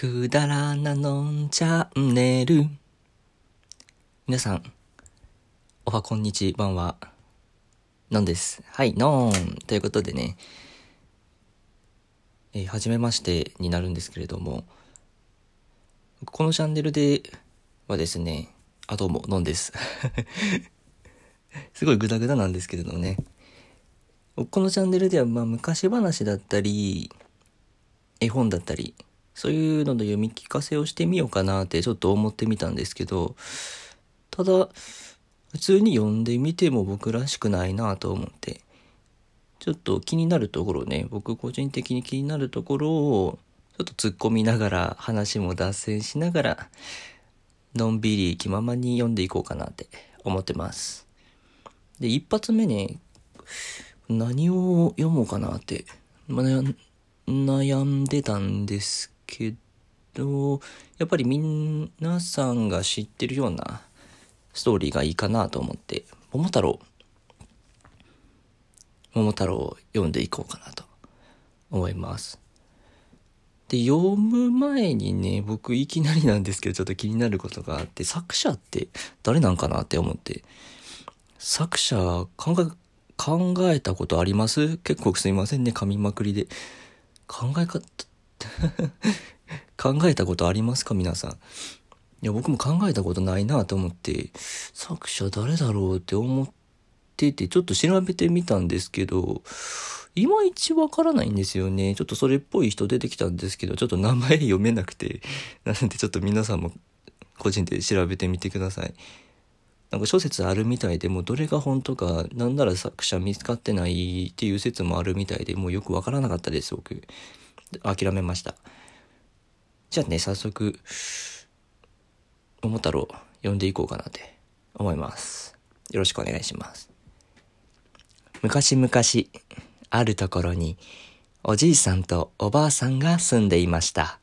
くだらなのんチャンネル。皆さん、おはこんにちばんは、のんです。はい、のーん。ということでね、えー、はじめましてになるんですけれども、このチャンネルではですね、あ、どうも、のんです。すごいグダグダなんですけれどもね、このチャンネルでは、まあ、昔話だったり、絵本だったり、そういうのの読み聞かせをしてみようかなってちょっと思ってみたんですけど、ただ、普通に読んでみても僕らしくないなと思って、ちょっと気になるところね、僕個人的に気になるところを、ちょっと突っ込みながら、話も脱線しながら、のんびり気ままに読んでいこうかなって思ってます。で、一発目ね、何を読もうかなって、悩んでたんですけど、やっぱり皆さんが知ってるようなストーリーがいいかなと思って、桃太郎、桃太郎を読んでいこうかなと思います。で、読む前にね、僕いきなりなんですけど、ちょっと気になることがあって、作者って誰なんかなって思って、作者考え、考えたことあります？結構すいませんね、噛みまくりで。考え方、考えたことありますか？皆さん。いや、僕も考えたことないなと思って、作者誰だろうって思ってて、ちょっと調べてみたんですけど、いまいちわからないんですよね。ちょっとそれっぽい人出てきたんですけど、ちょっと名前読めなくて、なのでちょっと皆さんも個人で調べてみてください。なんか諸説あるみたいで、もうどれが本当か、なんなら作者見つかってないっていう説もあるみたいで、もうよくわからなかったです、僕。諦めました。じゃあね、早速、桃太郎読んでいこうかなって思います。よろしくお願いします。昔々、あるところに、おじいさんとおばあさんが住んでいました。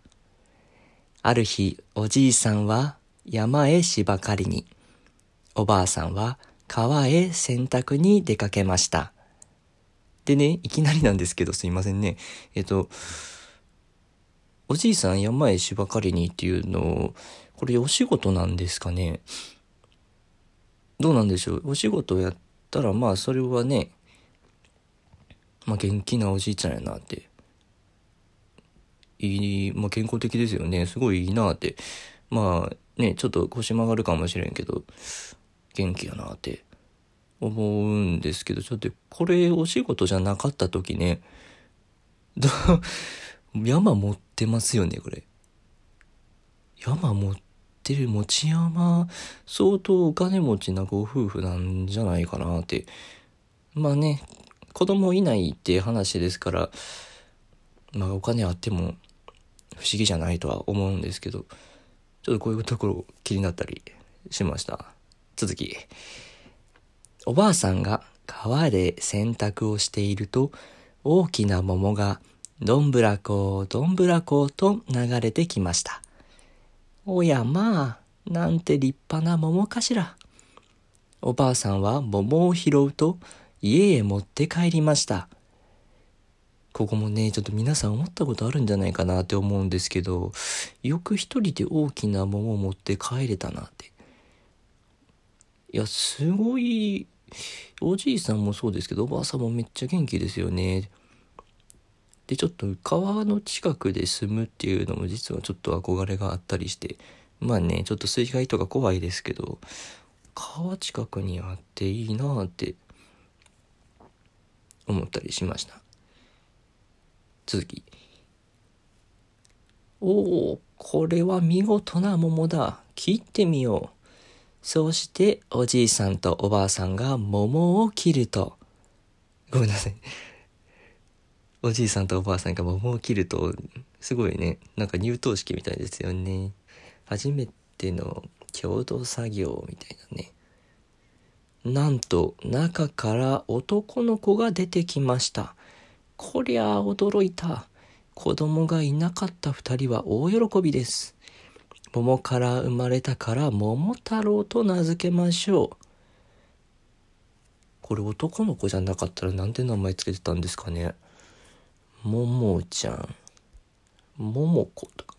ある日、おじいさんは山へ芝刈りに、おばあさんは川へ洗濯に出かけました。でね、いきなりなんですけどすいませんね。えっと、おじいさん山へ芝刈りにっていうのを、これお仕事なんですかね？どうなんでしょう？お仕事をやったらまあそれはね、まあ元気なおじいちゃんやなって。いい、まあ健康的ですよね。すごいいいなって。まあね、ちょっと腰曲がるかもしれんけど、元気やなって思うんですけど、ちょっとこれお仕事じゃなかった時ね、ど、山持ってますよね、これ。山持ってる持ち山、相当お金持ちなご夫婦なんじゃないかなって。まあね、子供いないって話ですから、まあお金あっても不思議じゃないとは思うんですけど、ちょっとこういうところ気になったりしました。続き。おばあさんが川で洗濯をしていると、大きな桃がどんぶらこ、どんぶらこと流れてきました。おやまあ、なんて立派な桃かしら。おばあさんは桃を拾うと家へ持って帰りました。ここもね、ちょっと皆さん思ったことあるんじゃないかなって思うんですけど、よく一人で大きな桃を持って帰れたなって。いや、すごい、おじいさんもそうですけど、おばあさんもめっちゃ元気ですよね。で、ちょっと川の近くで住むっていうのも実はちょっと憧れがあったりして、まあね、ちょっと水害とか怖いですけど、川近くにあっていいなって思ったりしました。続き。おお、これは見事な桃だ。切ってみよう。そうしておじいさんとおばあさんが桃を切ると。ごめんなさい。おじいさんとおばあさんが桃を切ると、すごいね、なんか入刀式みたいですよね。初めての共同作業みたいなね。なんと中から男の子が出てきました。こりゃ驚いた。子供がいなかった二人は大喜びです。桃から生まれたから桃太郎と名付けましょう。これ男の子じゃなかったらなんで名前つけてたんですかね。ももちゃん、ももことか。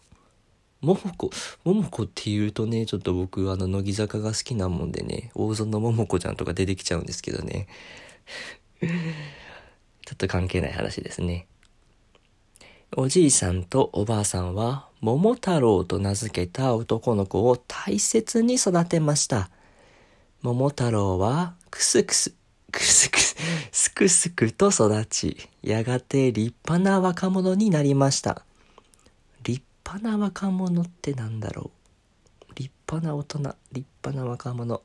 桃子、桃子って言うとね、ちょっと僕、あの、乃木坂が好きなもんでね、大園桃子ちゃんとか出てきちゃうんですけどね。ちょっと関係ない話ですね。おじいさんとおばあさんは、桃太郎と名付けた男の子を大切に育てました。桃太郎は、くすくす、くすくす、くすくと育ち、やがて立派な若者になりました。立派な若者ってなんだろう？立派な大人、立派な若者。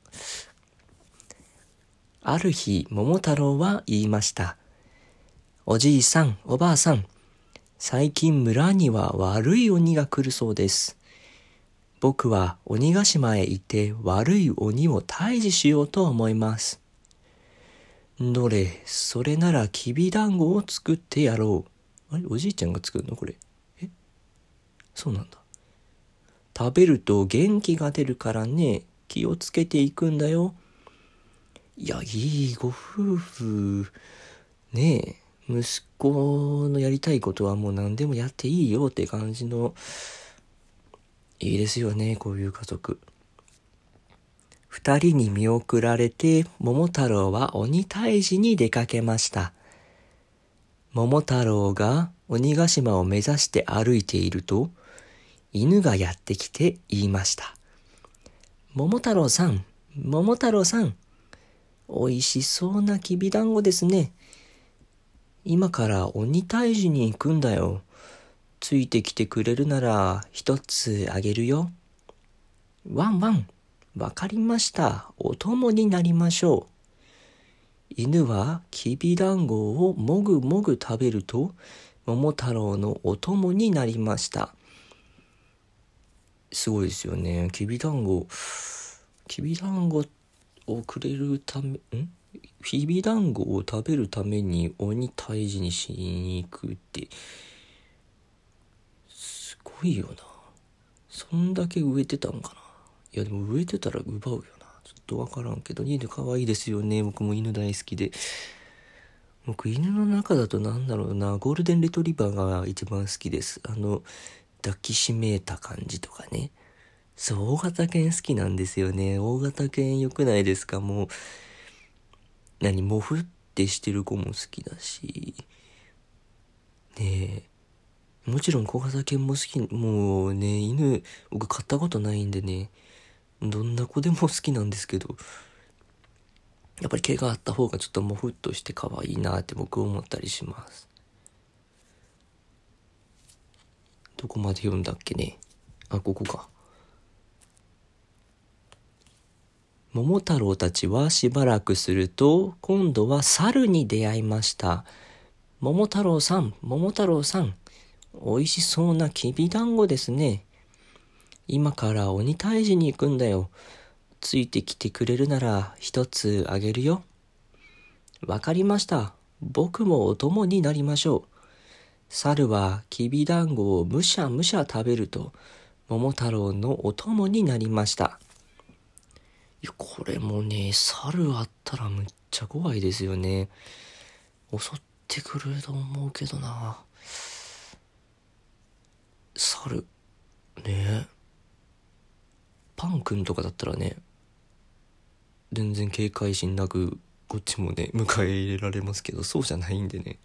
ある日、桃太郎は言いました。おじいさん、おばあさん、最近村には悪い鬼が来るそうです。僕は鬼ヶ島へ行って悪い鬼を退治しようと思います。どれ、それならきびだんごを作ってやろう。あれ？おじいちゃんが作るの？これ。え？そうなんだ。食べると元気が出るからね、気をつけていくんだよ。いや、いいご夫婦。ねえ、息子のやりたいことはもう何でもやっていいよって感じの、いいですよね、こういう家族。二人に見送られて、桃太郎は鬼退治に出かけました。桃太郎が鬼ヶ島を目指して歩いていると、犬がやってきて言いました。桃太郎さん、桃太郎さん、美味しそうなきびだんごですね。今から鬼退治に行くんだよ。ついてきてくれるなら一つあげるよ。ワンワン。わかりました。お供になりましょう。犬はきびだんごをもぐもぐ食べると、桃太郎のお供になりました。すごいですよね。きびだんご、きびだんごをくれるため、ん？きびだんごを食べるために鬼退治にしに行くって、すごいよな。そんだけ植えてたんかないやでも植えてたら奪うよな。ちょっとわからんけど、犬可愛いですよね。僕も犬大好きで。僕犬の中だとなんだろうな、ゴールデンレトリバーが一番好きです。あの、抱きしめた感じとかね。そう、大型犬好きなんですよね。大型犬良くないですか？もう、何、もふってしてる子も好きだし。ねえ。もちろん小型犬も好き、もうね、犬、僕飼ったことないんでね。どんな子でも好きなんですけど、やっぱり毛があった方がちょっともふっとして可愛いなって僕思ったりします。どこまで読んだっけねあ、ここか。桃太郎たちはしばらくすると、今度は猿に出会いました。桃太郎さん、桃太郎さん、美味しそうなきびだんごですね。今から鬼退治に行くんだよ。ついてきてくれるなら一つあげるよ。わかりました。僕もお供になりましょう。猿はきびだんごをむしゃむしゃ食べると、桃太郎のお供になりました。いや、これもね、猿あったらむっちゃ怖いですよね。襲ってくると思うけどな。猿。ねえ。パン君とかだったらね全然警戒心なくこっちもね迎え入れられますけどそうじゃないんでね。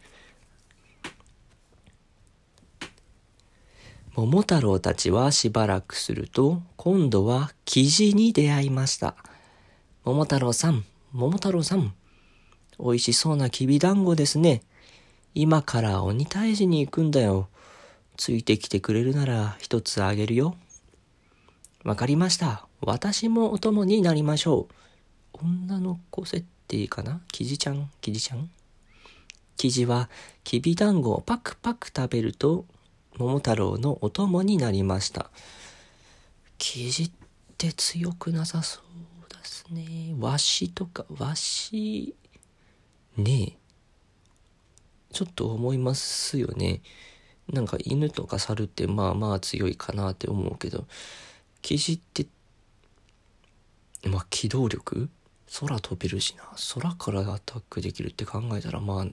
桃太郎たちはしばらくすると今度はキジに出会いました。桃太郎さん桃太郎さん美味しそうなきびだんごですね。今から鬼退治に行くんだよ。ついてきてくれるなら一つあげるよ。わかりました。私もお供になりましょう。女の子設定かな？キジちゃん？キジちゃん？キジはきびだんごをパクパク食べると桃太郎のお供になりました。キジって強くなさそうですね。ワシとか、ワシ、ねえ。ちょっと思いますよね。なんか犬とか猿ってまあまあ強いかなって思うけど、キジって、まあ、機動力？空飛べるしな。空からアタックできるって考えたら、まあ、い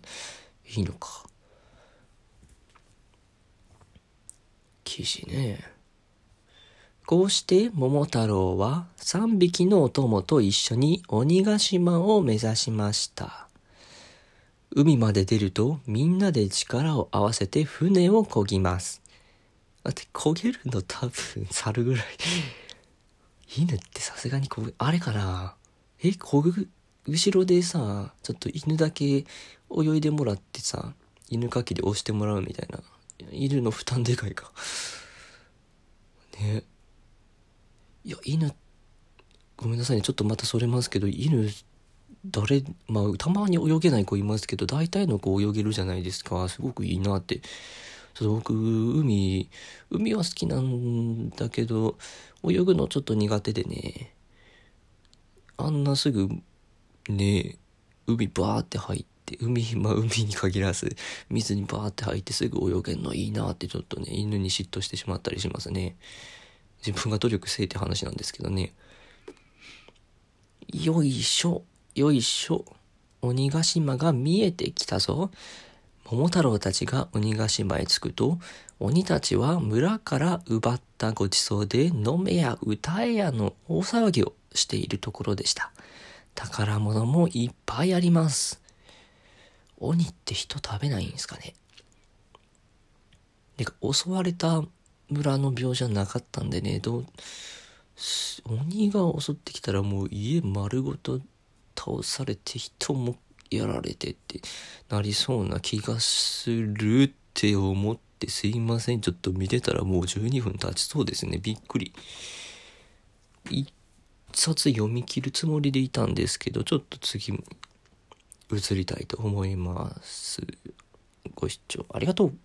いのか。キジね。こうして桃太郎は3匹のお供と一緒に鬼ヶ島を目指しました。海まで出るとみんなで力を合わせて船を漕ぎます。だって漕げるの多分猿ぐらい。犬ってさすがにこう、あれかな？え、漕ぐ、後ろでさ、ちょっと犬だけ泳いでもらってさ、犬かきで押してもらうみたいな。犬の負担でかいか。ねいや、犬、ごめんなさいね。ちょっとまたそれますけど、犬、誰、まあ、たまに泳げない子いますけど、大体の子泳げるじゃないですか。すごくいいなって。ちょっと僕、海、海は好きなんだけど、泳ぐのちょっと苦手でね。あんなすぐ、ね、海バーって入って、海、まあ海に限らず、水にバーって入ってすぐ泳げんのいいなってちょっとね、犬に嫉妬してしまったりしますね。自分が努力せえって話なんですけどね。よいしょ、よいしょ。鬼ヶ島が見えてきたぞ。桃太郎たちが鬼ヶ島へ着くと、鬼たちは村から奪ったごちそうで飲めや歌えやの大騒ぎをしているところでした。宝物もいっぱいあります。鬼って人食べないんですかねで襲われた村の病じゃなかったんでね、どう、鬼が襲ってきたらもう家丸ごと倒されて人もやられてってなりそうな気がするって思ってすいません。ちょっと見てたらもう12分経ちそうですね。びっくり。一冊読み切るつもりでいたんですけど、ちょっと次移りたいと思います。ご視聴ありがとう。